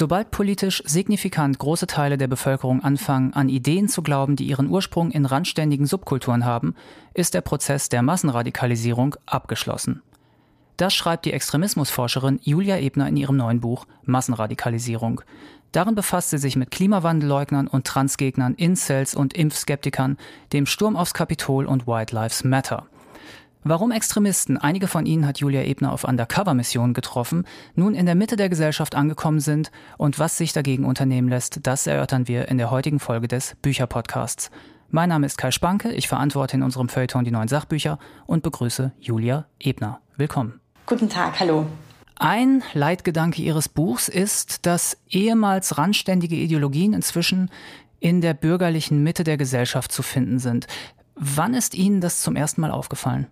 Sobald politisch signifikant große Teile der Bevölkerung anfangen, an Ideen zu glauben, die ihren Ursprung in randständigen Subkulturen haben, ist der Prozess der Massenradikalisierung abgeschlossen. Das schreibt die Extremismusforscherin Julia Ebner in ihrem neuen Buch Massenradikalisierung. Darin befasst sie sich mit Klimawandelleugnern und Transgegnern, Incels und Impfskeptikern, dem Sturm aufs Kapitol und White Lives Matter. Warum Extremisten, einige von ihnen hat Julia Ebner auf Undercover-Missionen getroffen, nun in der Mitte der Gesellschaft angekommen sind und was sich dagegen unternehmen lässt, das erörtern wir in der heutigen Folge des Bücherpodcasts. Mein Name ist Kai Spanke, ich verantworte in unserem Feuilleton die neuen Sachbücher und begrüße Julia Ebner. Willkommen. Guten Tag, hallo. Ein Leitgedanke Ihres Buchs ist, dass ehemals randständige Ideologien inzwischen in der bürgerlichen Mitte der Gesellschaft zu finden sind. Wann ist Ihnen das zum ersten Mal aufgefallen?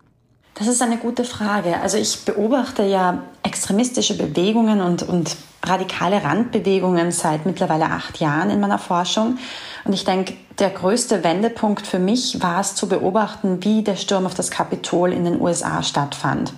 Das ist eine gute Frage. Also ich beobachte ja extremistische Bewegungen und, und radikale Randbewegungen seit mittlerweile acht Jahren in meiner Forschung. Und ich denke, der größte Wendepunkt für mich war es zu beobachten, wie der Sturm auf das Kapitol in den USA stattfand.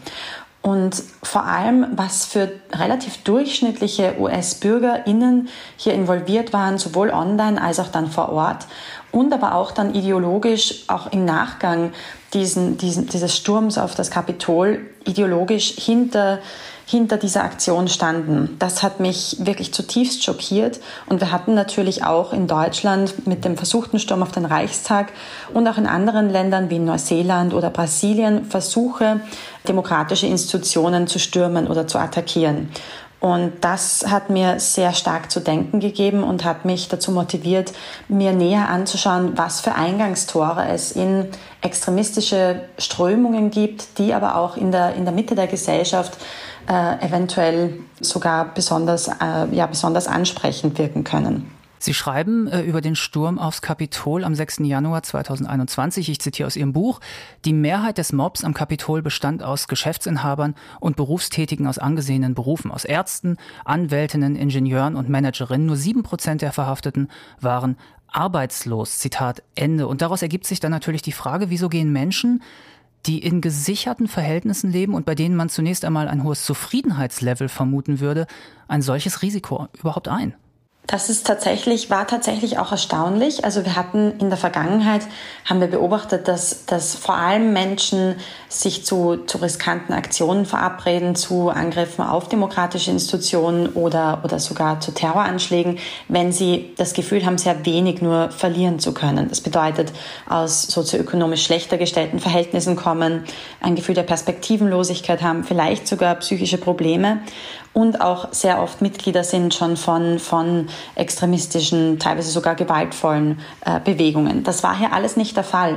Und vor allem, was für relativ durchschnittliche US-BürgerInnen hier involviert waren, sowohl online als auch dann vor Ort und aber auch dann ideologisch, auch im Nachgang diesen, diesen, dieses Sturms auf das Kapitol, ideologisch hinter, hinter dieser Aktion standen. Das hat mich wirklich zutiefst schockiert. Und wir hatten natürlich auch in Deutschland mit dem versuchten Sturm auf den Reichstag und auch in anderen Ländern wie Neuseeland oder Brasilien Versuche, demokratische Institutionen zu stürmen oder zu attackieren. Und das hat mir sehr stark zu denken gegeben und hat mich dazu motiviert, mir näher anzuschauen, was für Eingangstore es in extremistische Strömungen gibt, die aber auch in der, in der Mitte der Gesellschaft äh, eventuell sogar besonders, äh, ja, besonders ansprechend wirken können. Sie schreiben äh, über den Sturm aufs Kapitol am 6. Januar 2021. Ich zitiere aus Ihrem Buch. Die Mehrheit des Mobs am Kapitol bestand aus Geschäftsinhabern und Berufstätigen aus angesehenen Berufen, aus Ärzten, Anwältinnen, Ingenieuren und Managerinnen. Nur sieben Prozent der Verhafteten waren arbeitslos. Zitat Ende. Und daraus ergibt sich dann natürlich die Frage, wieso gehen Menschen, die in gesicherten Verhältnissen leben und bei denen man zunächst einmal ein hohes Zufriedenheitslevel vermuten würde, ein solches Risiko überhaupt ein? Das ist tatsächlich, war tatsächlich auch erstaunlich. Also wir hatten in der Vergangenheit, haben wir beobachtet, dass, dass vor allem Menschen sich zu, zu riskanten Aktionen verabreden, zu Angriffen auf demokratische Institutionen oder, oder sogar zu Terroranschlägen, wenn sie das Gefühl haben, sehr wenig nur verlieren zu können. Das bedeutet, aus sozioökonomisch schlechter gestellten Verhältnissen kommen, ein Gefühl der Perspektivenlosigkeit haben, vielleicht sogar psychische Probleme und auch sehr oft Mitglieder sind schon von, von extremistischen, teilweise sogar gewaltvollen äh, Bewegungen. Das war hier alles nicht der Fall.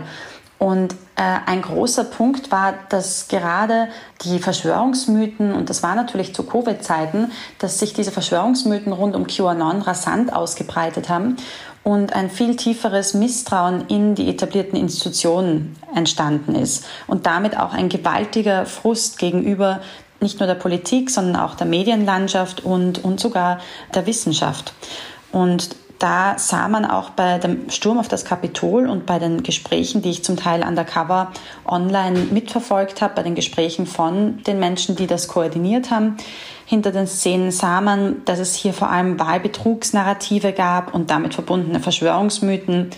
Und äh, ein großer Punkt war, dass gerade die Verschwörungsmythen, und das war natürlich zu Covid-Zeiten, dass sich diese Verschwörungsmythen rund um QAnon rasant ausgebreitet haben und ein viel tieferes Misstrauen in die etablierten Institutionen entstanden ist und damit auch ein gewaltiger Frust gegenüber nicht nur der Politik, sondern auch der Medienlandschaft und, und sogar der Wissenschaft. Und da sah man auch bei dem Sturm auf das Kapitol und bei den Gesprächen, die ich zum Teil undercover online mitverfolgt habe, bei den Gesprächen von den Menschen, die das koordiniert haben, hinter den Szenen sah man, dass es hier vor allem Wahlbetrugsnarrative gab und damit verbundene Verschwörungsmythen,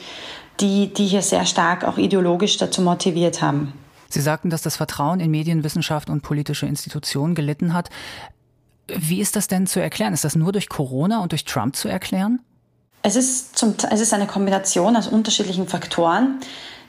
die, die hier sehr stark auch ideologisch dazu motiviert haben. Sie sagten, dass das Vertrauen in Medienwissenschaft und politische Institutionen gelitten hat. Wie ist das denn zu erklären? Ist das nur durch Corona und durch Trump zu erklären? Es ist, zum, es ist eine Kombination aus unterschiedlichen Faktoren.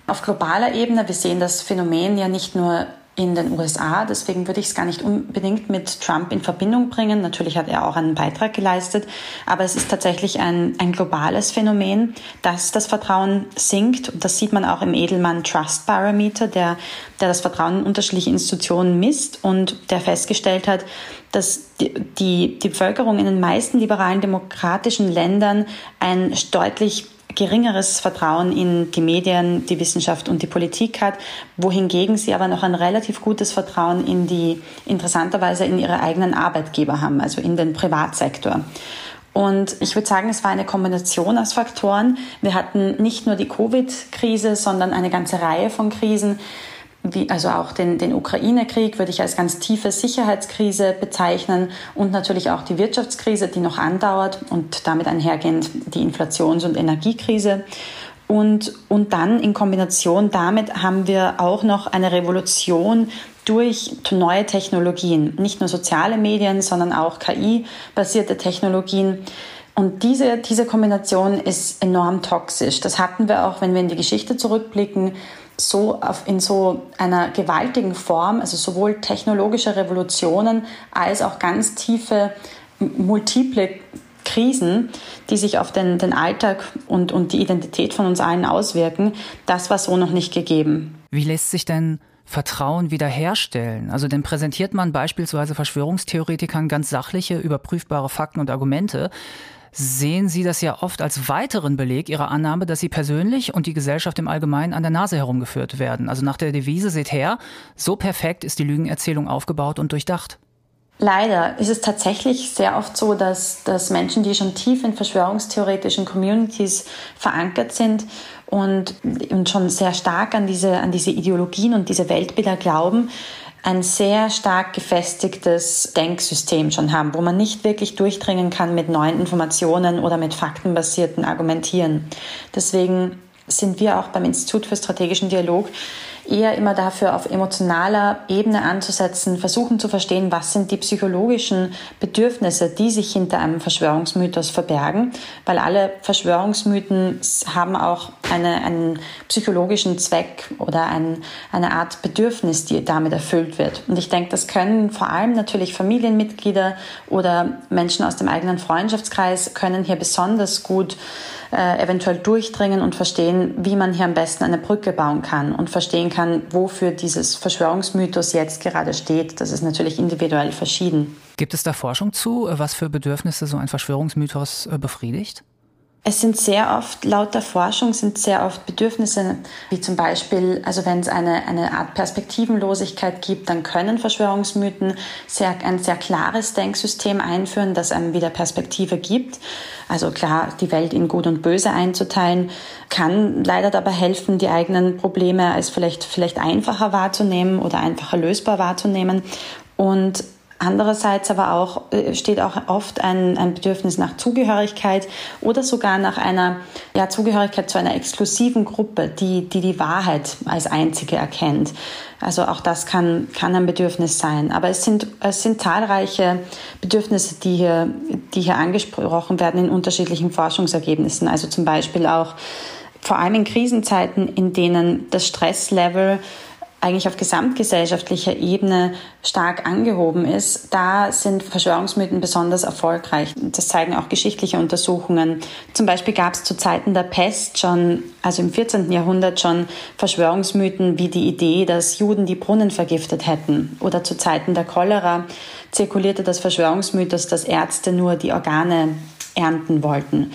Auf globaler Ebene, wir sehen das Phänomen ja nicht nur in den USA. Deswegen würde ich es gar nicht unbedingt mit Trump in Verbindung bringen. Natürlich hat er auch einen Beitrag geleistet, aber es ist tatsächlich ein, ein globales Phänomen, dass das Vertrauen sinkt. Und das sieht man auch im Edelmann Trust Barometer, der, der das Vertrauen in unterschiedliche Institutionen misst und der festgestellt hat, dass die, die, die Bevölkerung in den meisten liberalen demokratischen Ländern ein deutlich geringeres Vertrauen in die Medien, die Wissenschaft und die Politik hat, wohingegen sie aber noch ein relativ gutes Vertrauen in die, interessanterweise in ihre eigenen Arbeitgeber haben, also in den Privatsektor. Und ich würde sagen, es war eine Kombination aus Faktoren. Wir hatten nicht nur die Covid-Krise, sondern eine ganze Reihe von Krisen wie, also auch den, den Ukraine-Krieg würde ich als ganz tiefe Sicherheitskrise bezeichnen und natürlich auch die Wirtschaftskrise, die noch andauert und damit einhergehend die Inflations- und Energiekrise. Und, und dann in Kombination damit haben wir auch noch eine Revolution durch neue Technologien, nicht nur soziale Medien, sondern auch KI-basierte Technologien. Und diese, diese Kombination ist enorm toxisch. Das hatten wir auch, wenn wir in die Geschichte zurückblicken, so auf, in so einer gewaltigen Form, also sowohl technologische Revolutionen als auch ganz tiefe, multiple Krisen, die sich auf den, den Alltag und, und die Identität von uns allen auswirken, das war so noch nicht gegeben. Wie lässt sich denn Vertrauen wiederherstellen? Also denn präsentiert man beispielsweise Verschwörungstheoretikern ganz sachliche, überprüfbare Fakten und Argumente, sehen Sie das ja oft als weiteren Beleg Ihrer Annahme, dass Sie persönlich und die Gesellschaft im Allgemeinen an der Nase herumgeführt werden. Also nach der Devise, seht her, so perfekt ist die Lügenerzählung aufgebaut und durchdacht. Leider ist es tatsächlich sehr oft so, dass, dass Menschen, die schon tief in verschwörungstheoretischen Communities verankert sind und, und schon sehr stark an diese, an diese Ideologien und diese Weltbilder glauben, ein sehr stark gefestigtes Denksystem schon haben, wo man nicht wirklich durchdringen kann mit neuen Informationen oder mit faktenbasierten Argumentieren. Deswegen sind wir auch beim Institut für strategischen Dialog eher immer dafür, auf emotionaler Ebene anzusetzen, versuchen zu verstehen, was sind die psychologischen Bedürfnisse, die sich hinter einem Verschwörungsmythos verbergen, weil alle Verschwörungsmythen haben auch eine, einen psychologischen Zweck oder ein, eine Art Bedürfnis, die damit erfüllt wird. Und ich denke, das können vor allem natürlich Familienmitglieder oder Menschen aus dem eigenen Freundschaftskreis können hier besonders gut äh, eventuell durchdringen und verstehen, wie man hier am besten eine Brücke bauen kann und verstehen kann, wofür dieses Verschwörungsmythos jetzt gerade steht. Das ist natürlich individuell verschieden. Gibt es da Forschung zu, was für Bedürfnisse so ein Verschwörungsmythos äh, befriedigt? Es sind sehr oft, laut der Forschung, sind sehr oft Bedürfnisse, wie zum Beispiel, also wenn es eine, eine Art Perspektivenlosigkeit gibt, dann können Verschwörungsmythen sehr, ein sehr klares Denksystem einführen, das einem wieder Perspektive gibt. Also klar, die Welt in Gut und Böse einzuteilen, kann leider dabei helfen, die eigenen Probleme als vielleicht, vielleicht einfacher wahrzunehmen oder einfacher lösbar wahrzunehmen. Und Andererseits aber auch äh, steht auch oft ein, ein Bedürfnis nach Zugehörigkeit oder sogar nach einer ja, Zugehörigkeit zu einer exklusiven Gruppe, die, die die Wahrheit als einzige erkennt. Also auch das kann, kann ein Bedürfnis sein. Aber es sind, es sind zahlreiche Bedürfnisse, die hier, die hier angesprochen werden in unterschiedlichen Forschungsergebnissen. Also zum Beispiel auch vor allem in Krisenzeiten, in denen das Stresslevel eigentlich auf gesamtgesellschaftlicher Ebene stark angehoben ist, da sind Verschwörungsmythen besonders erfolgreich. Das zeigen auch geschichtliche Untersuchungen. Zum Beispiel gab es zu Zeiten der Pest schon, also im 14. Jahrhundert schon Verschwörungsmythen wie die Idee, dass Juden die Brunnen vergiftet hätten. Oder zu Zeiten der Cholera zirkulierte das Verschwörungsmythos, dass Ärzte nur die Organe ernten wollten.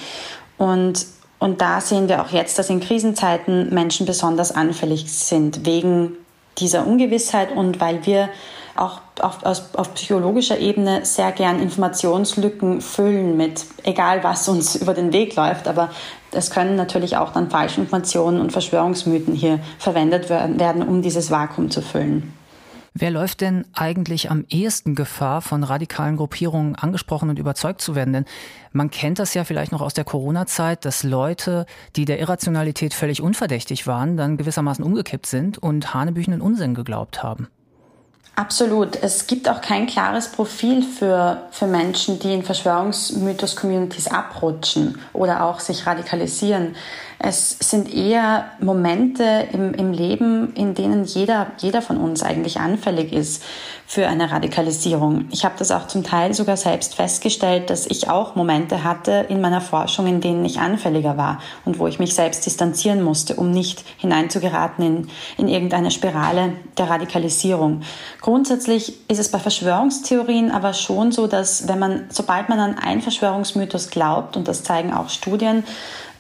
Und und da sehen wir auch jetzt, dass in Krisenzeiten Menschen besonders anfällig sind wegen dieser Ungewissheit und weil wir auch auf, auf, auf, psychologischer Ebene sehr gern Informationslücken füllen mit, egal was uns über den Weg läuft, aber es können natürlich auch dann Falschinformationen und Verschwörungsmythen hier verwendet werden, um dieses Vakuum zu füllen. Wer läuft denn eigentlich am ehesten Gefahr, von radikalen Gruppierungen angesprochen und überzeugt zu werden? Denn man kennt das ja vielleicht noch aus der Corona-Zeit, dass Leute, die der Irrationalität völlig unverdächtig waren, dann gewissermaßen umgekippt sind und hanebüchenden Unsinn geglaubt haben. Absolut. Es gibt auch kein klares Profil für, für Menschen, die in Verschwörungsmythos-Communities abrutschen oder auch sich radikalisieren. Es sind eher Momente im, im Leben, in denen jeder, jeder von uns eigentlich anfällig ist für eine Radikalisierung. Ich habe das auch zum Teil sogar selbst festgestellt, dass ich auch Momente hatte in meiner Forschung, in denen ich anfälliger war und wo ich mich selbst distanzieren musste, um nicht hineinzugeraten in, in irgendeine Spirale der Radikalisierung. Grundsätzlich ist es bei Verschwörungstheorien aber schon so, dass wenn man, sobald man an einen Verschwörungsmythos glaubt, und das zeigen auch Studien,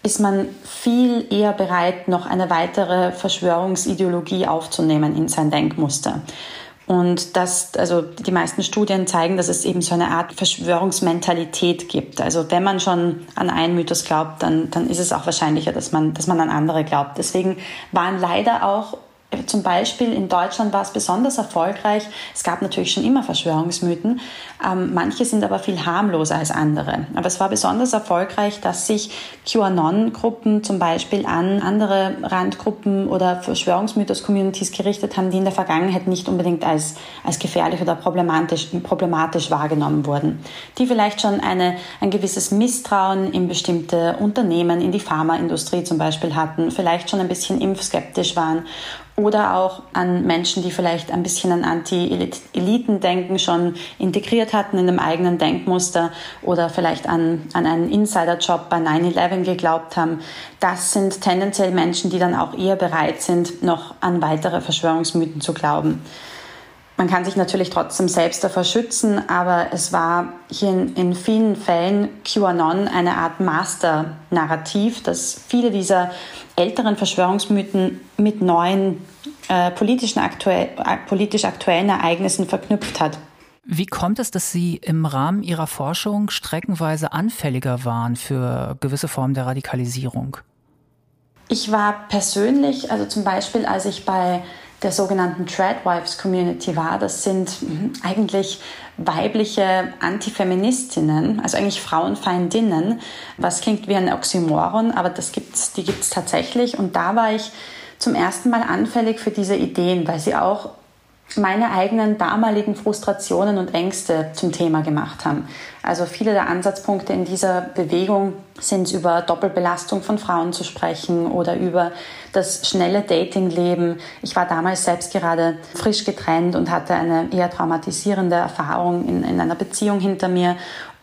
ist man viel eher bereit, noch eine weitere Verschwörungsideologie aufzunehmen in sein Denkmuster. Und das, also die meisten Studien zeigen, dass es eben so eine Art Verschwörungsmentalität gibt. Also wenn man schon an einen Mythos glaubt, dann, dann ist es auch wahrscheinlicher, dass man, dass man an andere glaubt. Deswegen waren leider auch zum Beispiel in Deutschland war es besonders erfolgreich. Es gab natürlich schon immer Verschwörungsmythen. Ähm, manche sind aber viel harmloser als andere. Aber es war besonders erfolgreich, dass sich QAnon-Gruppen zum Beispiel an andere Randgruppen oder Verschwörungsmythos-Communities gerichtet haben, die in der Vergangenheit nicht unbedingt als, als gefährlich oder problematisch, problematisch wahrgenommen wurden. Die vielleicht schon eine, ein gewisses Misstrauen in bestimmte Unternehmen, in die Pharmaindustrie zum Beispiel hatten, vielleicht schon ein bisschen impfskeptisch waren oder auch an Menschen, die vielleicht ein bisschen an Anti-Eliten-Denken schon integriert hatten in dem eigenen Denkmuster oder vielleicht an, an einen Insider-Job bei 9-11 geglaubt haben. Das sind tendenziell Menschen, die dann auch eher bereit sind, noch an weitere Verschwörungsmythen zu glauben. Man kann sich natürlich trotzdem selbst davor schützen, aber es war hier in, in vielen Fällen QAnon eine Art Master-Narrativ, das viele dieser älteren Verschwörungsmythen mit neuen äh, politischen aktuell, äh, politisch aktuellen Ereignissen verknüpft hat. Wie kommt es, dass Sie im Rahmen Ihrer Forschung streckenweise anfälliger waren für gewisse Formen der Radikalisierung? Ich war persönlich, also zum Beispiel, als ich bei der sogenannten Tradwives Community war. Das sind eigentlich weibliche Antifeministinnen, also eigentlich Frauenfeindinnen, was klingt wie ein Oxymoron, aber das gibt's, die gibt es tatsächlich. Und da war ich zum ersten Mal anfällig für diese Ideen, weil sie auch meine eigenen damaligen Frustrationen und Ängste zum Thema gemacht haben. Also viele der Ansatzpunkte in dieser Bewegung sind über Doppelbelastung von Frauen zu sprechen oder über das schnelle Datingleben. Ich war damals selbst gerade frisch getrennt und hatte eine eher traumatisierende Erfahrung in, in einer Beziehung hinter mir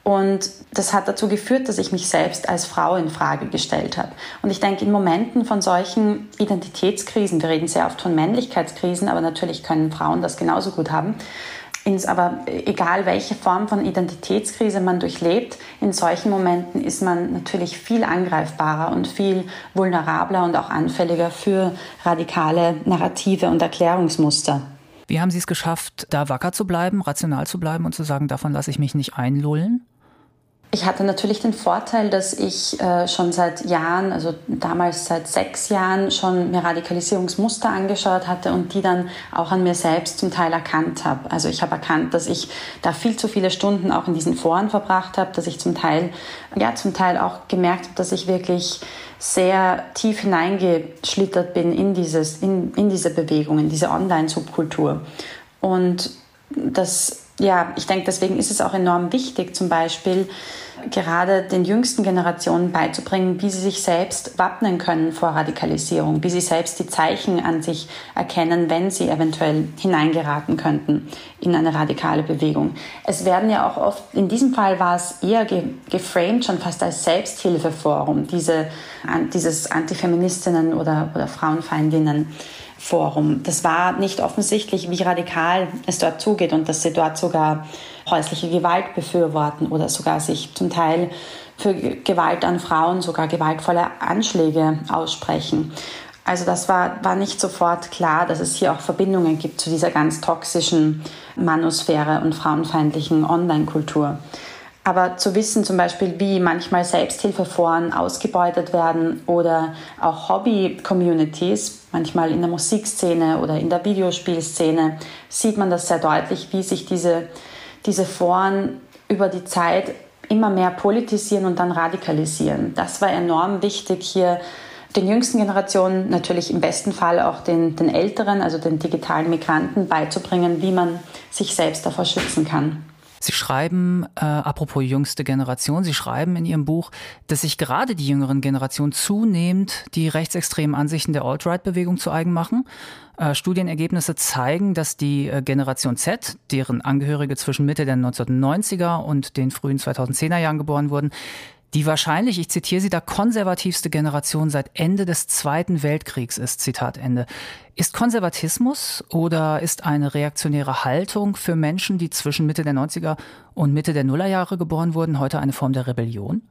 und das hat dazu geführt, dass ich mich selbst als Frau in Frage gestellt habe. Und ich denke, in Momenten von solchen Identitätskrisen, wir reden sehr oft von Männlichkeitskrisen, aber natürlich können Frauen das genauso gut haben. aber egal welche Form von Identitätskrise man durchlebt, in solchen Momenten ist man natürlich viel angreifbarer und viel vulnerabler und auch anfälliger für radikale Narrative und Erklärungsmuster. Wie haben Sie es geschafft, da wacker zu bleiben, rational zu bleiben und zu sagen, davon lasse ich mich nicht einlullen? Ich hatte natürlich den Vorteil, dass ich äh, schon seit Jahren, also damals seit sechs Jahren, schon mir Radikalisierungsmuster angeschaut hatte und die dann auch an mir selbst zum Teil erkannt habe. Also ich habe erkannt, dass ich da viel zu viele Stunden auch in diesen Foren verbracht habe, dass ich zum Teil, ja, zum Teil auch gemerkt habe, dass ich wirklich sehr tief hineingeschlittert bin in, dieses, in, in diese Bewegung, in diese Online-Subkultur. Und das ja, ich denke, deswegen ist es auch enorm wichtig, zum Beispiel gerade den jüngsten Generationen beizubringen, wie sie sich selbst wappnen können vor Radikalisierung, wie sie selbst die Zeichen an sich erkennen, wenn sie eventuell hineingeraten könnten in eine radikale Bewegung. Es werden ja auch oft, in diesem Fall war es eher geframed schon fast als Selbsthilfeforum, diese, dieses Antifeministinnen oder, oder Frauenfeindinnen. Forum. Das war nicht offensichtlich, wie radikal es dort zugeht und dass sie dort sogar häusliche Gewalt befürworten oder sogar sich zum Teil für Gewalt an Frauen, sogar gewaltvolle Anschläge aussprechen. Also das war, war nicht sofort klar, dass es hier auch Verbindungen gibt zu dieser ganz toxischen Manusphäre und frauenfeindlichen Online-Kultur. Aber zu wissen zum Beispiel, wie manchmal Selbsthilfeforen ausgebeutet werden oder auch Hobby-Communities, manchmal in der Musikszene oder in der Videospielszene, sieht man das sehr deutlich, wie sich diese, diese Foren über die Zeit immer mehr politisieren und dann radikalisieren. Das war enorm wichtig hier den jüngsten Generationen, natürlich im besten Fall auch den, den älteren, also den digitalen Migranten beizubringen, wie man sich selbst davor schützen kann. Sie schreiben, äh, apropos jüngste Generation, Sie schreiben in Ihrem Buch, dass sich gerade die jüngeren Generationen zunehmend die rechtsextremen Ansichten der Alt-Right-Bewegung zu eigen machen. Äh, Studienergebnisse zeigen, dass die äh, Generation Z, deren Angehörige zwischen Mitte der 1990er und den frühen 2010er Jahren geboren wurden, die wahrscheinlich, ich zitiere sie da, konservativste Generation seit Ende des Zweiten Weltkriegs ist, Zitat Ende. Ist Konservatismus oder ist eine reaktionäre Haltung für Menschen, die zwischen Mitte der 90er und Mitte der Nullerjahre geboren wurden, heute eine Form der Rebellion?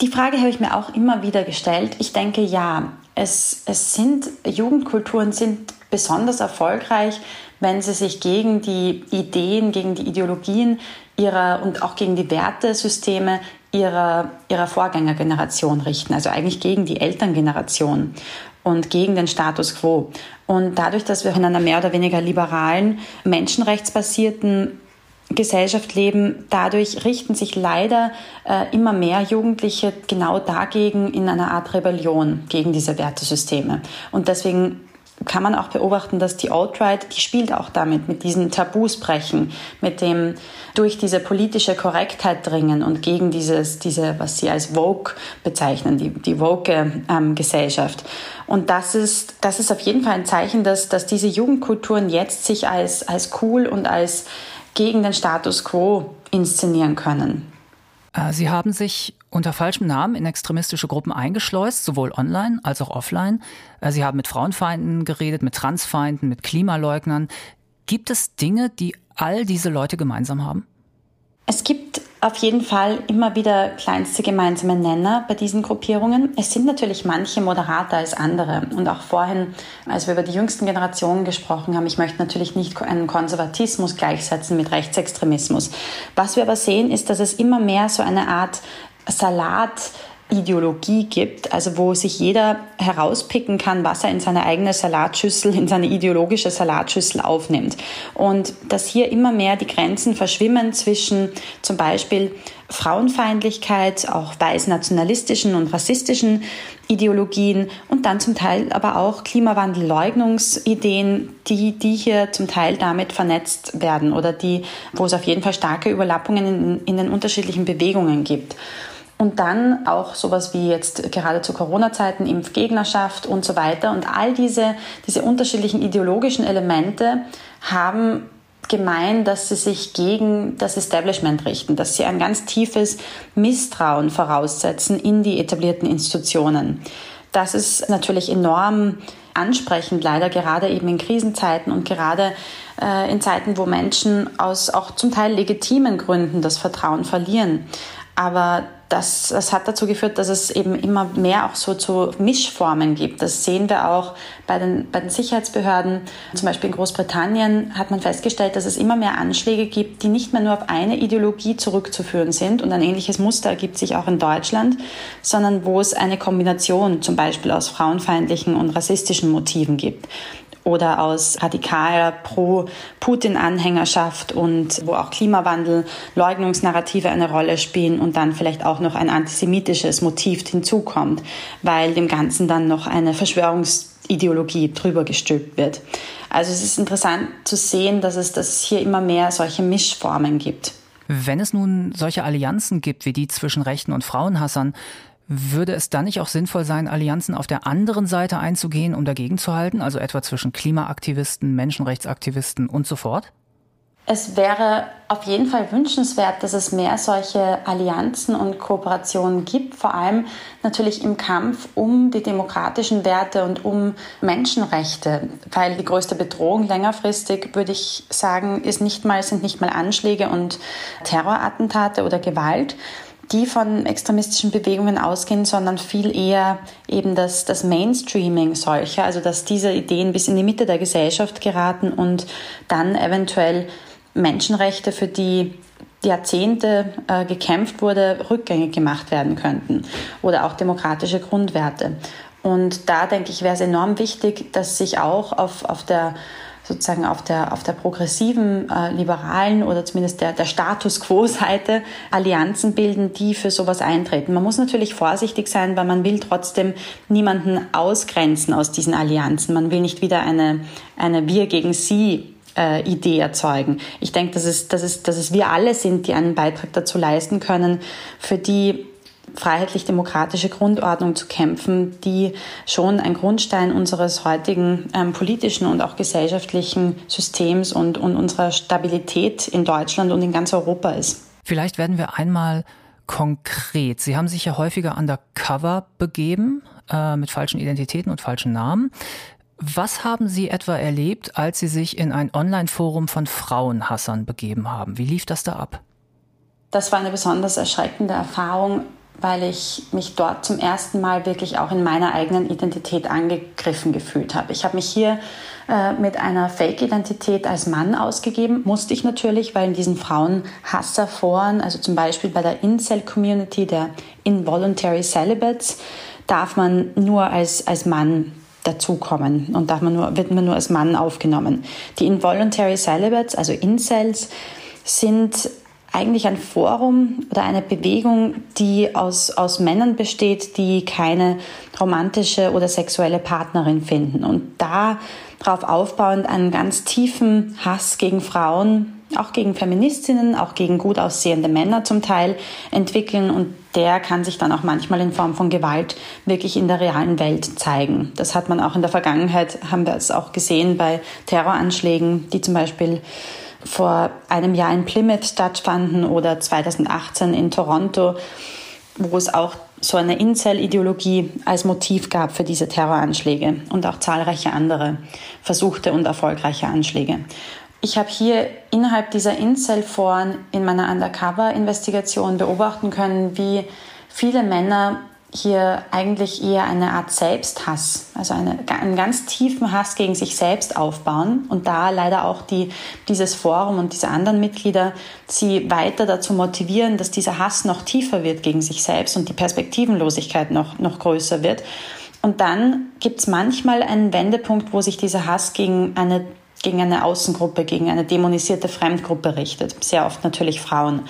Die Frage habe ich mir auch immer wieder gestellt. Ich denke ja, es, es sind, Jugendkulturen sind besonders erfolgreich, wenn sie sich gegen die Ideen, gegen die Ideologien ihrer und auch gegen die Wertesysteme ihrer, ihrer Vorgängergeneration richten, also eigentlich gegen die Elterngeneration und gegen den Status quo. Und dadurch, dass wir in einer mehr oder weniger liberalen, menschenrechtsbasierten Gesellschaft leben, dadurch richten sich leider äh, immer mehr Jugendliche genau dagegen in einer Art Rebellion gegen diese Wertesysteme. Und deswegen kann man auch beobachten, dass die Alt-Right, die spielt auch damit, mit diesen Tabus brechen, mit dem durch diese politische Korrektheit dringen und gegen dieses, diese, was sie als Vogue bezeichnen, die, die Vogue-Gesellschaft. Ähm, und das ist, das ist auf jeden Fall ein Zeichen, dass, dass diese Jugendkulturen jetzt sich als, als cool und als gegen den Status quo inszenieren können. Äh, sie haben sich unter falschem Namen in extremistische Gruppen eingeschleust, sowohl online als auch offline. Äh, Sie haben mit Frauenfeinden geredet, mit Transfeinden, mit Klimaleugnern. Gibt es Dinge, die all diese Leute gemeinsam haben? Es gibt auf jeden Fall immer wieder kleinste gemeinsame Nenner bei diesen Gruppierungen. Es sind natürlich manche moderater als andere. Und auch vorhin, als wir über die jüngsten Generationen gesprochen haben, ich möchte natürlich nicht einen Konservatismus gleichsetzen mit Rechtsextremismus. Was wir aber sehen, ist, dass es immer mehr so eine Art Salat Ideologie gibt, also wo sich jeder herauspicken kann, was er in seine eigene Salatschüssel, in seine ideologische Salatschüssel aufnimmt. Und dass hier immer mehr die Grenzen verschwimmen zwischen zum Beispiel Frauenfeindlichkeit, auch weiß-nationalistischen und rassistischen Ideologien und dann zum Teil aber auch Klimawandelleugnungsideen, die, die hier zum Teil damit vernetzt werden oder die, wo es auf jeden Fall starke Überlappungen in, in den unterschiedlichen Bewegungen gibt. Und dann auch sowas wie jetzt gerade zu Corona-Zeiten Impfgegnerschaft und so weiter. Und all diese, diese unterschiedlichen ideologischen Elemente haben gemein, dass sie sich gegen das Establishment richten, dass sie ein ganz tiefes Misstrauen voraussetzen in die etablierten Institutionen. Das ist natürlich enorm ansprechend, leider gerade eben in Krisenzeiten und gerade äh, in Zeiten, wo Menschen aus auch zum Teil legitimen Gründen das Vertrauen verlieren. Aber das, das hat dazu geführt, dass es eben immer mehr auch so zu Mischformen gibt. Das sehen wir auch bei den, bei den Sicherheitsbehörden. Zum Beispiel in Großbritannien hat man festgestellt, dass es immer mehr Anschläge gibt, die nicht mehr nur auf eine Ideologie zurückzuführen sind. Und ein ähnliches Muster ergibt sich auch in Deutschland, sondern wo es eine Kombination zum Beispiel aus frauenfeindlichen und rassistischen Motiven gibt oder aus radikaler Pro-Putin-Anhängerschaft und wo auch Klimawandel, Leugnungsnarrative eine Rolle spielen und dann vielleicht auch noch ein antisemitisches Motiv hinzukommt, weil dem Ganzen dann noch eine Verschwörungsideologie drüber gestülpt wird. Also es ist interessant zu sehen, dass es, dass hier immer mehr solche Mischformen gibt. Wenn es nun solche Allianzen gibt wie die zwischen Rechten und Frauenhassern, würde es dann nicht auch sinnvoll sein, Allianzen auf der anderen Seite einzugehen, um dagegen zu halten, also etwa zwischen Klimaaktivisten, Menschenrechtsaktivisten und so fort? Es wäre auf jeden Fall wünschenswert, dass es mehr solche Allianzen und Kooperationen gibt, vor allem natürlich im Kampf um die demokratischen Werte und um Menschenrechte, weil die größte Bedrohung längerfristig, würde ich sagen, ist nicht mal, sind nicht mal Anschläge und Terrorattentate oder Gewalt, die von extremistischen Bewegungen ausgehen, sondern viel eher eben das, das Mainstreaming solcher, also dass diese Ideen bis in die Mitte der Gesellschaft geraten und dann eventuell Menschenrechte, für die Jahrzehnte äh, gekämpft wurde, rückgängig gemacht werden könnten oder auch demokratische Grundwerte. Und da denke ich, wäre es enorm wichtig, dass sich auch auf, auf der sozusagen auf der, auf der progressiven, äh, liberalen oder zumindest der, der Status Quo-Seite Allianzen bilden, die für sowas eintreten. Man muss natürlich vorsichtig sein, weil man will trotzdem niemanden ausgrenzen aus diesen Allianzen. Man will nicht wieder eine, eine Wir gegen Sie äh, Idee erzeugen. Ich denke, dass es, dass, es, dass es wir alle sind, die einen Beitrag dazu leisten können, für die freiheitlich-demokratische Grundordnung zu kämpfen, die schon ein Grundstein unseres heutigen ähm, politischen und auch gesellschaftlichen Systems und, und unserer Stabilität in Deutschland und in ganz Europa ist. Vielleicht werden wir einmal konkret. Sie haben sich ja häufiger undercover begeben äh, mit falschen Identitäten und falschen Namen. Was haben Sie etwa erlebt, als Sie sich in ein Online-Forum von Frauenhassern begeben haben? Wie lief das da ab? Das war eine besonders erschreckende Erfahrung, weil ich mich dort zum ersten Mal wirklich auch in meiner eigenen Identität angegriffen gefühlt habe. Ich habe mich hier äh, mit einer Fake-Identität als Mann ausgegeben. Musste ich natürlich, weil in diesen Frauenhasserforen, also zum Beispiel bei der Incel-Community der Involuntary Celibates, darf man nur als, als Mann dazukommen und darf man nur, wird man nur als Mann aufgenommen. Die Involuntary Celibates, also Incels, sind eigentlich ein Forum oder eine Bewegung, die aus, aus Männern besteht, die keine romantische oder sexuelle Partnerin finden und darauf aufbauend einen ganz tiefen Hass gegen Frauen, auch gegen Feministinnen, auch gegen gut aussehende Männer zum Teil entwickeln und der kann sich dann auch manchmal in Form von Gewalt wirklich in der realen Welt zeigen. Das hat man auch in der Vergangenheit, haben wir es auch gesehen bei Terroranschlägen, die zum Beispiel vor einem Jahr in Plymouth stattfanden oder 2018 in Toronto, wo es auch so eine Incel-Ideologie als Motiv gab für diese Terroranschläge und auch zahlreiche andere versuchte und erfolgreiche Anschläge. Ich habe hier innerhalb dieser Incel-Foren in meiner Undercover-Investigation beobachten können, wie viele Männer hier eigentlich eher eine Art Selbsthass, also eine, einen ganz tiefen Hass gegen sich selbst aufbauen und da leider auch die, dieses Forum und diese anderen Mitglieder sie weiter dazu motivieren, dass dieser Hass noch tiefer wird gegen sich selbst und die Perspektivenlosigkeit noch, noch größer wird. Und dann gibt es manchmal einen Wendepunkt, wo sich dieser Hass gegen eine gegen eine Außengruppe, gegen eine dämonisierte Fremdgruppe richtet. Sehr oft natürlich Frauen.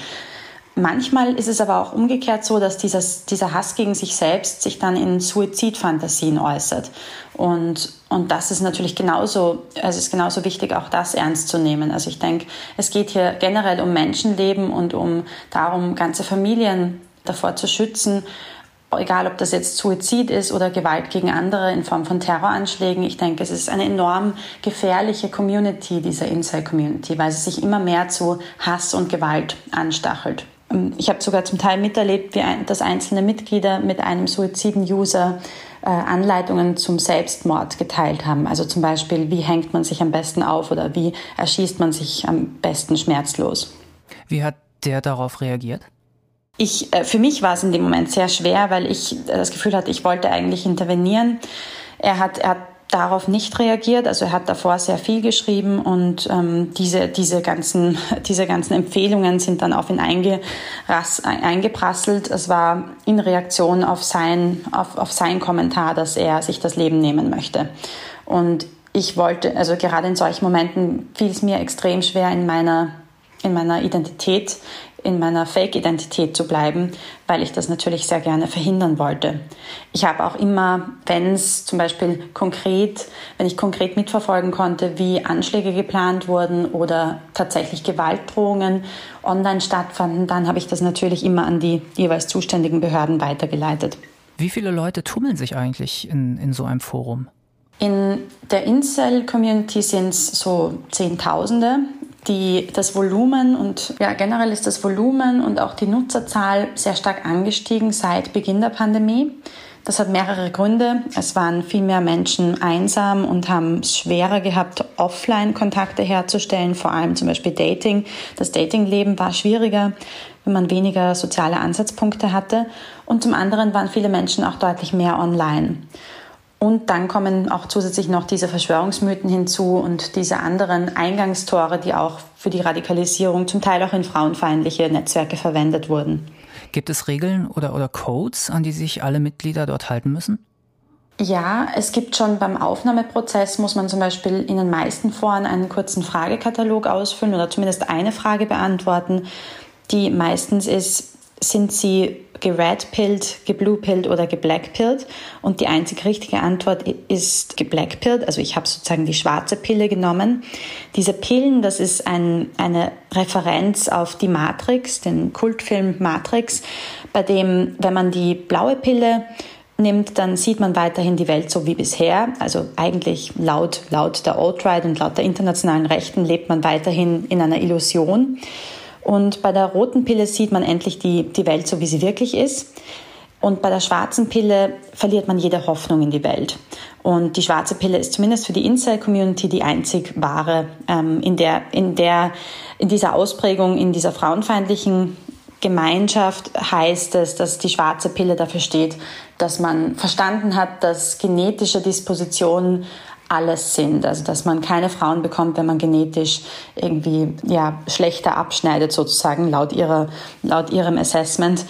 Manchmal ist es aber auch umgekehrt so, dass dieses, dieser Hass gegen sich selbst sich dann in Suizidfantasien äußert. Und, und das ist natürlich genauso, es ist genauso wichtig, auch das ernst zu nehmen. Also ich denke, es geht hier generell um Menschenleben und um darum, ganze Familien davor zu schützen, egal ob das jetzt Suizid ist oder Gewalt gegen andere in Form von Terroranschlägen. Ich denke, es ist eine enorm gefährliche Community, diese Inside-Community, weil sie sich immer mehr zu Hass und Gewalt anstachelt. Ähm, ich habe sogar zum Teil miterlebt, wie ein, dass einzelne Mitglieder mit einem Suiziden-User äh, Anleitungen zum Selbstmord geteilt haben. Also zum Beispiel, wie hängt man sich am besten auf oder wie erschießt man sich am besten schmerzlos. Wie hat der darauf reagiert? Ich, äh, für mich war es in dem Moment sehr schwer, weil ich das Gefühl hatte, ich wollte eigentlich intervenieren. Er hat, er hat darauf nicht reagiert. Also er hat davor sehr viel geschrieben und ähm, diese, diese, ganzen, diese ganzen Empfehlungen sind dann auf ihn eingeprasselt. Es war in Reaktion auf sein, auf, auf sein Kommentar, dass er sich das Leben nehmen möchte. Und ich wollte, also gerade in solchen Momenten fiel es mir extrem schwer, in meiner, in meiner Identität in meiner Fake-Identität zu bleiben, weil ich das natürlich sehr gerne verhindern wollte. Ich habe auch immer, wenn es zum Beispiel konkret, wenn ich konkret mitverfolgen konnte, wie Anschläge geplant wurden oder tatsächlich Gewaltdrohungen online stattfanden, dann habe ich das natürlich immer an die jeweils zuständigen Behörden weitergeleitet. Wie viele Leute tummeln sich eigentlich in, in so einem Forum? In der Incel-Community sind es so Zehntausende die, das Volumen und ja, generell ist das Volumen und auch die Nutzerzahl sehr stark angestiegen seit Beginn der Pandemie. Das hat mehrere Gründe. Es waren viel mehr Menschen einsam und haben es schwerer gehabt, Offline-Kontakte herzustellen, vor allem zum Beispiel Dating. Das Datingleben war schwieriger, wenn man weniger soziale Ansatzpunkte hatte. Und zum anderen waren viele Menschen auch deutlich mehr online. Und dann kommen auch zusätzlich noch diese Verschwörungsmythen hinzu und diese anderen Eingangstore, die auch für die Radikalisierung zum Teil auch in frauenfeindliche Netzwerke verwendet wurden. Gibt es Regeln oder, oder Codes, an die sich alle Mitglieder dort halten müssen? Ja, es gibt schon beim Aufnahmeprozess, muss man zum Beispiel in den meisten Foren einen kurzen Fragekatalog ausfüllen oder zumindest eine Frage beantworten, die meistens ist, sind sie geredpillt, gebluepillt oder geblackpillt. Und die einzig richtige Antwort ist geblackpillt. Also ich habe sozusagen die schwarze Pille genommen. Diese Pillen, das ist ein, eine Referenz auf die Matrix, den Kultfilm Matrix, bei dem, wenn man die blaue Pille nimmt, dann sieht man weiterhin die Welt so wie bisher. Also eigentlich laut, laut der Alt-Right und laut der internationalen Rechten lebt man weiterhin in einer Illusion. Und bei der roten Pille sieht man endlich die, die Welt so, wie sie wirklich ist. Und bei der schwarzen Pille verliert man jede Hoffnung in die Welt. Und die schwarze Pille ist zumindest für die Inside-Community die einzig wahre, ähm, in, der, in, der, in dieser Ausprägung, in dieser frauenfeindlichen Gemeinschaft heißt es, dass die schwarze Pille dafür steht, dass man verstanden hat, dass genetische Dispositionen alles sind. Also dass man keine Frauen bekommt, wenn man genetisch irgendwie ja, schlechter abschneidet, sozusagen, laut, ihrer, laut ihrem Assessment.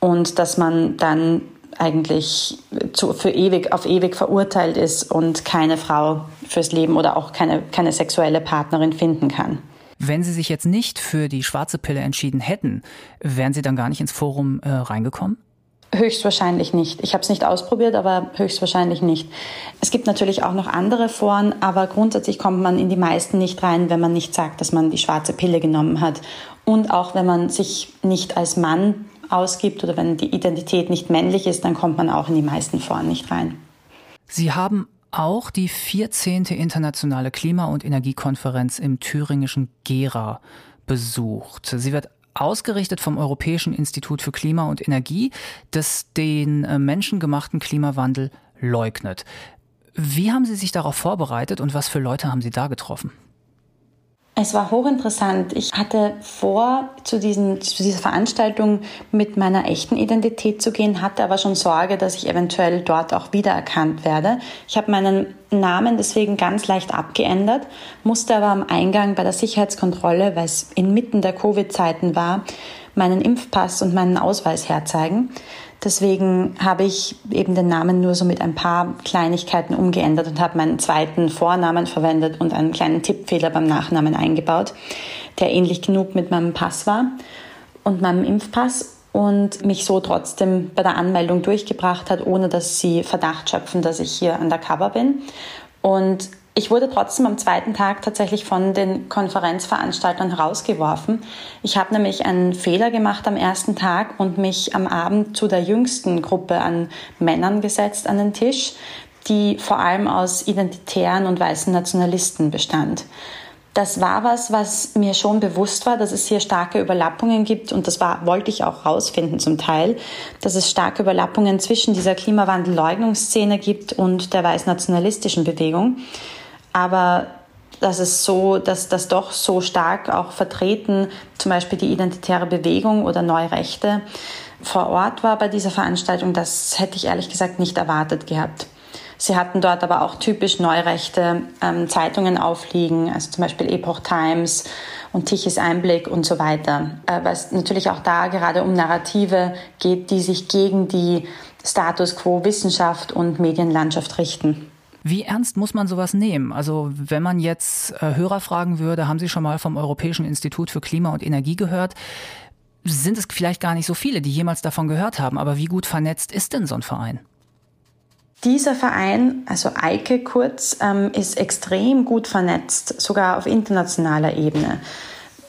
Und dass man dann eigentlich zu, für ewig, auf ewig verurteilt ist und keine Frau fürs Leben oder auch keine, keine sexuelle Partnerin finden kann. Wenn Sie sich jetzt nicht für die schwarze Pille entschieden hätten, wären Sie dann gar nicht ins Forum äh, reingekommen? Höchstwahrscheinlich nicht. Ich habe es nicht ausprobiert, aber höchstwahrscheinlich nicht. Es gibt natürlich auch noch andere Foren, aber grundsätzlich kommt man in die meisten nicht rein, wenn man nicht sagt, dass man die schwarze Pille genommen hat. Und auch wenn man sich nicht als Mann ausgibt oder wenn die Identität nicht männlich ist, dann kommt man auch in die meisten Foren nicht rein. Sie haben auch die 14. Internationale Klima- und Energiekonferenz im thüringischen Gera besucht. Sie wird ausgerichtet vom Europäischen Institut für Klima und Energie, das den äh, menschengemachten Klimawandel leugnet. Wie haben Sie sich darauf vorbereitet und was für Leute haben Sie da getroffen? Es war hochinteressant. Ich hatte vor, zu, diesen, zu dieser Veranstaltung mit meiner echten Identität zu gehen, hatte aber schon Sorge, dass ich eventuell dort auch wiedererkannt werde. Ich habe meinen Namen deswegen ganz leicht abgeändert, musste aber am Eingang bei der Sicherheitskontrolle, weil es inmitten der Covid-Zeiten war, meinen Impfpass und meinen Ausweis herzeigen. Deswegen habe ich eben den Namen nur so mit ein paar Kleinigkeiten umgeändert und habe meinen zweiten Vornamen verwendet und einen kleinen Tippfehler beim Nachnamen eingebaut, der ähnlich genug mit meinem Pass war und meinem Impfpass und mich so trotzdem bei der Anmeldung durchgebracht hat, ohne dass sie Verdacht schöpfen, dass ich hier undercover bin. Und ich wurde trotzdem am zweiten Tag tatsächlich von den Konferenzveranstaltern herausgeworfen. Ich habe nämlich einen Fehler gemacht am ersten Tag und mich am Abend zu der jüngsten Gruppe an Männern gesetzt an den Tisch, die vor allem aus identitären und weißen Nationalisten bestand. Das war was, was mir schon bewusst war, dass es hier starke Überlappungen gibt und das war, wollte ich auch rausfinden zum Teil, dass es starke Überlappungen zwischen dieser Klimawandelleugnungsszene gibt und der weißnationalistischen Bewegung aber dass es so, dass das doch so stark auch vertreten, zum Beispiel die identitäre Bewegung oder Neurechte vor Ort war bei dieser Veranstaltung, das hätte ich ehrlich gesagt nicht erwartet gehabt. Sie hatten dort aber auch typisch neurechte ähm, Zeitungen aufliegen, also zum Beispiel Epoch Times und Tichys Einblick und so weiter, äh, weil es natürlich auch da gerade um Narrative geht, die sich gegen die Status quo Wissenschaft und Medienlandschaft richten. Wie ernst muss man sowas nehmen? Also wenn man jetzt äh, Hörer fragen würde, haben Sie schon mal vom Europäischen Institut für Klima und Energie gehört? Sind es vielleicht gar nicht so viele, die jemals davon gehört haben, aber wie gut vernetzt ist denn so ein Verein? Dieser Verein, also EIKE kurz, ähm, ist extrem gut vernetzt, sogar auf internationaler Ebene.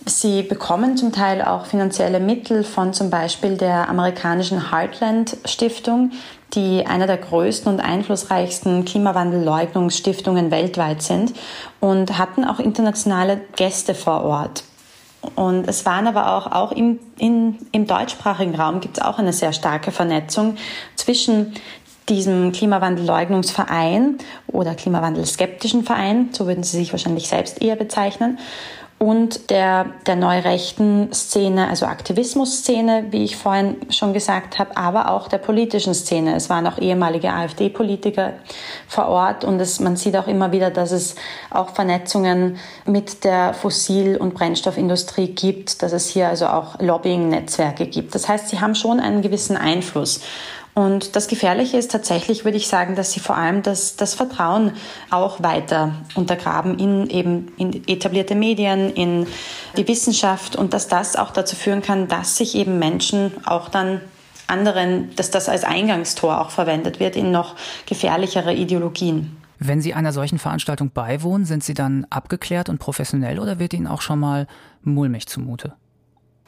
Sie bekommen zum Teil auch finanzielle Mittel von zum Beispiel der amerikanischen Heartland Stiftung, die einer der größten und einflussreichsten Klimawandelleugnungsstiftungen weltweit sind und hatten auch internationale Gäste vor Ort. Und es waren aber auch, auch im, in, im deutschsprachigen Raum gibt es auch eine sehr starke Vernetzung zwischen diesem Klimawandelleugnungsverein oder Klimawandelskeptischen Verein, so würden sie sich wahrscheinlich selbst eher bezeichnen, und der, der neurechten Szene, also Aktivismusszene, wie ich vorhin schon gesagt habe, aber auch der politischen Szene. Es waren auch ehemalige AfD-Politiker vor Ort und es, man sieht auch immer wieder, dass es auch Vernetzungen mit der Fossil- und Brennstoffindustrie gibt, dass es hier also auch Lobbying-Netzwerke gibt. Das heißt, sie haben schon einen gewissen Einfluss. Und das Gefährliche ist tatsächlich, würde ich sagen, dass sie vor allem das, das Vertrauen auch weiter untergraben in eben in etablierte Medien, in die Wissenschaft und dass das auch dazu führen kann, dass sich eben Menschen auch dann anderen, dass das als Eingangstor auch verwendet wird in noch gefährlichere Ideologien. Wenn Sie einer solchen Veranstaltung beiwohnen, sind Sie dann abgeklärt und professionell oder wird Ihnen auch schon mal mulmig zumute?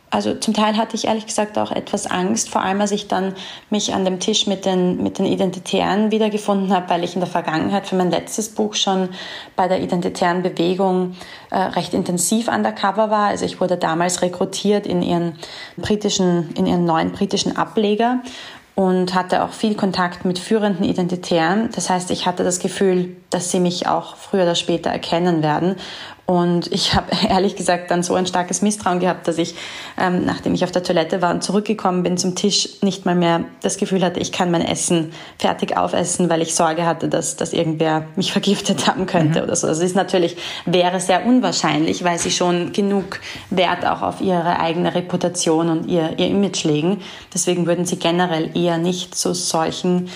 Also zum Teil hatte ich ehrlich gesagt auch etwas Angst, vor allem als ich dann mich an dem Tisch mit den, mit den Identitären wiedergefunden habe, weil ich in der Vergangenheit für mein letztes Buch schon bei der identitären Bewegung äh, recht intensiv undercover war. Also ich wurde damals rekrutiert in ihren britischen, in ihren neuen britischen Ableger und hatte auch viel Kontakt mit führenden Identitären. Das heißt, ich hatte das Gefühl, dass sie mich auch früher oder später erkennen werden. Und ich habe ehrlich gesagt dann so ein starkes Misstrauen gehabt, dass ich, ähm, nachdem ich auf der Toilette war und zurückgekommen bin zum Tisch, nicht mal mehr das Gefühl hatte, ich kann mein Essen fertig aufessen, weil ich Sorge hatte, dass, dass irgendwer mich vergiftet haben könnte mhm. oder so. Also es ist natürlich, wäre sehr unwahrscheinlich, weil sie schon genug Wert auch auf ihre eigene Reputation und ihr, ihr Image legen. Deswegen würden sie generell eher nicht zu solchen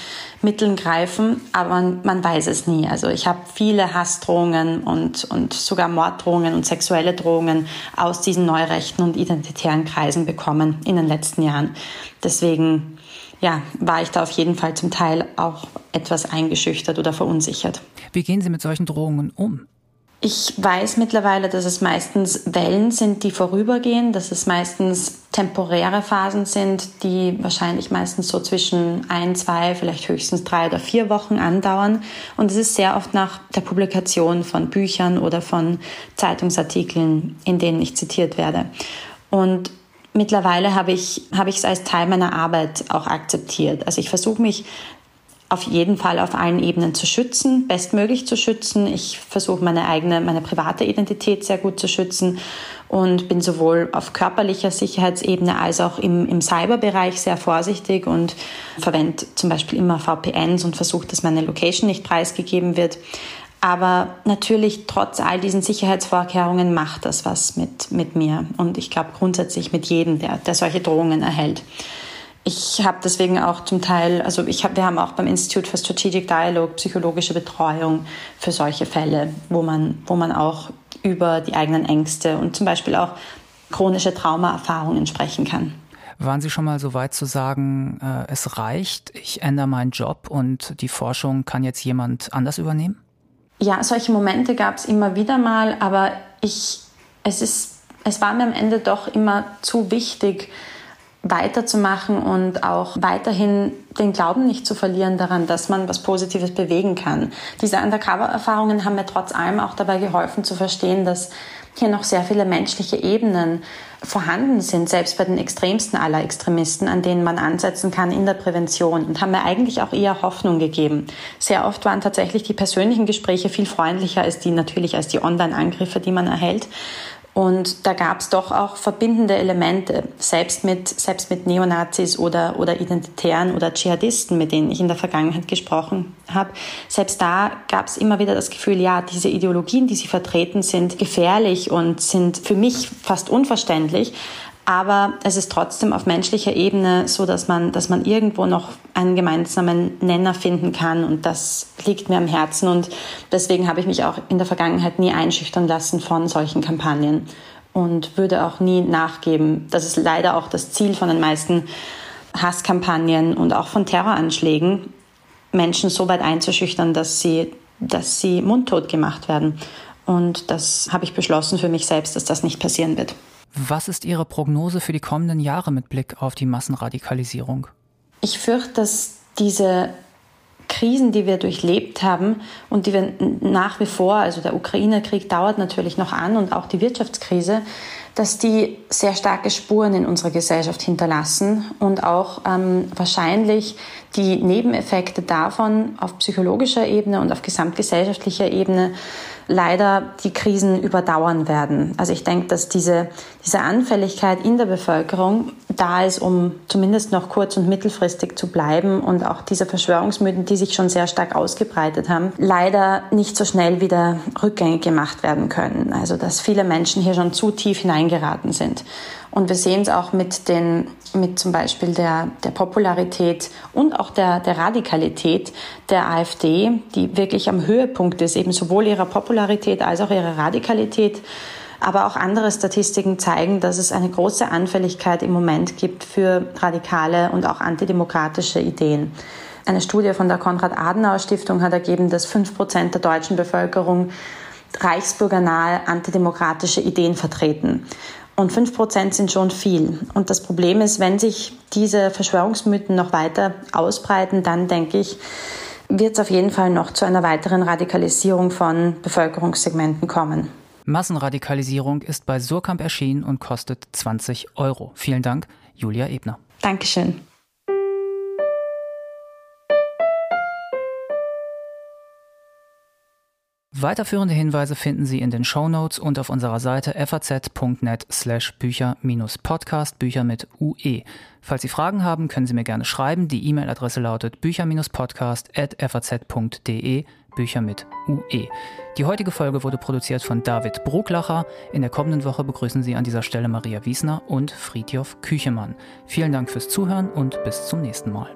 Mitteln greifen, aber man, weiß es nie. Also ich habe viele Hassdrohungen und, und sogar Morddrohungen und sexuelle Drohungen aus diesen neurechten und identitären Kreisen bekommen in den letzten Jahren. Deswegen ja, war ich da auf jeden Fall zum Teil auch etwas eingeschüchtert oder verunsichert. Wie gehen Sie mit solchen Drohungen um? Ich weiß mittlerweile, dass es meistens Wellen sind, die vorübergehen, dass es meistens temporäre Phasen sind, die wahrscheinlich meistens so zwischen ein, zwei, vielleicht höchstens drei oder vier Wochen andauern. Und es ist sehr oft nach der Publikation von Büchern oder von Zeitungsartikeln, in denen ich zitiert werde. Und mittlerweile habe ich habe ich es als Teil meiner Arbeit auch akzeptiert. Also ich versuche mich auf jeden Fall auf allen Ebenen zu schützen, bestmöglich zu schützen. Ich versuche meine eigene, meine private Identität sehr gut zu schützen und bin sowohl auf körperlicher Sicherheitsebene als auch im, im Cyberbereich sehr vorsichtig und verwende zum Beispiel immer VPNs und versuche, dass meine Location nicht preisgegeben wird. Aber natürlich, trotz all diesen Sicherheitsvorkehrungen, macht das was mit, mit mir. Und ich glaube grundsätzlich mit jedem, der, der solche Drohungen erhält. Ich habe deswegen auch zum Teil, also ich hab, wir haben auch beim Institute for Strategic Dialogue psychologische Betreuung für solche Fälle, wo man, wo man auch über die eigenen Ängste und zum Beispiel auch chronische Traumaerfahrungen sprechen kann. Waren Sie schon mal so weit zu sagen, äh, es reicht, ich ändere meinen Job und die Forschung kann jetzt jemand anders übernehmen? Ja, solche Momente gab es immer wieder mal, aber ich, es ist, es war mir am Ende doch immer zu wichtig, weiterzumachen und auch weiterhin den Glauben nicht zu verlieren daran, dass man was Positives bewegen kann. Diese Undercover-Erfahrungen haben mir trotz allem auch dabei geholfen zu verstehen, dass hier noch sehr viele menschliche Ebenen vorhanden sind, selbst bei den extremsten aller Extremisten, an denen man ansetzen kann in der Prävention und haben mir eigentlich auch eher Hoffnung gegeben. Sehr oft waren tatsächlich die persönlichen Gespräche viel freundlicher als die natürlich als die Online-Angriffe, die man erhält. Und da gab es doch auch verbindende Elemente, selbst mit, selbst mit Neonazis oder, oder Identitären oder Dschihadisten, mit denen ich in der Vergangenheit gesprochen habe. Selbst da gab es immer wieder das Gefühl, ja, diese Ideologien, die sie vertreten, sind gefährlich und sind für mich fast unverständlich. Aber es ist trotzdem auf menschlicher Ebene so, dass man, dass man irgendwo noch einen gemeinsamen Nenner finden kann. Und das liegt mir am Herzen. Und deswegen habe ich mich auch in der Vergangenheit nie einschüchtern lassen von solchen Kampagnen und würde auch nie nachgeben. Das ist leider auch das Ziel von den meisten Hasskampagnen und auch von Terroranschlägen, Menschen so weit einzuschüchtern, dass sie, dass sie mundtot gemacht werden. Und das habe ich beschlossen für mich selbst, dass das nicht passieren wird. Was ist Ihre Prognose für die kommenden Jahre mit Blick auf die Massenradikalisierung? Ich fürchte, dass diese Krisen, die wir durchlebt haben und die wir nach wie vor, also der Ukraine-Krieg dauert natürlich noch an und auch die Wirtschaftskrise, dass die sehr starke Spuren in unserer Gesellschaft hinterlassen und auch ähm, wahrscheinlich die Nebeneffekte davon auf psychologischer Ebene und auf gesamtgesellschaftlicher Ebene leider die Krisen überdauern werden. Also ich denke, dass diese, diese Anfälligkeit in der Bevölkerung da ist, um zumindest noch kurz- und mittelfristig zu bleiben und auch diese Verschwörungsmythen, die sich schon sehr stark ausgebreitet haben, leider nicht so schnell wieder rückgängig gemacht werden können. Also dass viele Menschen hier schon zu tief hineingeraten sind. Und wir sehen es auch mit den, mit zum Beispiel der, der Popularität und auch der, der Radikalität der AfD, die wirklich am Höhepunkt ist, eben sowohl ihrer Popularität als auch ihrer Radikalität. Aber auch andere Statistiken zeigen, dass es eine große Anfälligkeit im Moment gibt für radikale und auch antidemokratische Ideen. Eine Studie von der Konrad-Adenauer-Stiftung hat ergeben, dass fünf Prozent der deutschen Bevölkerung reichsbürgernahe antidemokratische Ideen vertreten. Und fünf Prozent sind schon viel. Und das Problem ist, wenn sich diese Verschwörungsmythen noch weiter ausbreiten, dann denke ich, wird es auf jeden Fall noch zu einer weiteren Radikalisierung von Bevölkerungssegmenten kommen. Massenradikalisierung ist bei Surkamp erschienen und kostet 20 Euro. Vielen Dank, Julia Ebner. Dankeschön. Weiterführende Hinweise finden Sie in den Show Notes und auf unserer Seite faz.net slash Bücher-Podcast, Bücher mit UE. Falls Sie Fragen haben, können Sie mir gerne schreiben. Die E-Mail-Adresse lautet bücher-podcast.faz.de, Bücher mit UE. Die heutige Folge wurde produziert von David Brucklacher. In der kommenden Woche begrüßen Sie an dieser Stelle Maria Wiesner und Friedjof Küchemann. Vielen Dank fürs Zuhören und bis zum nächsten Mal.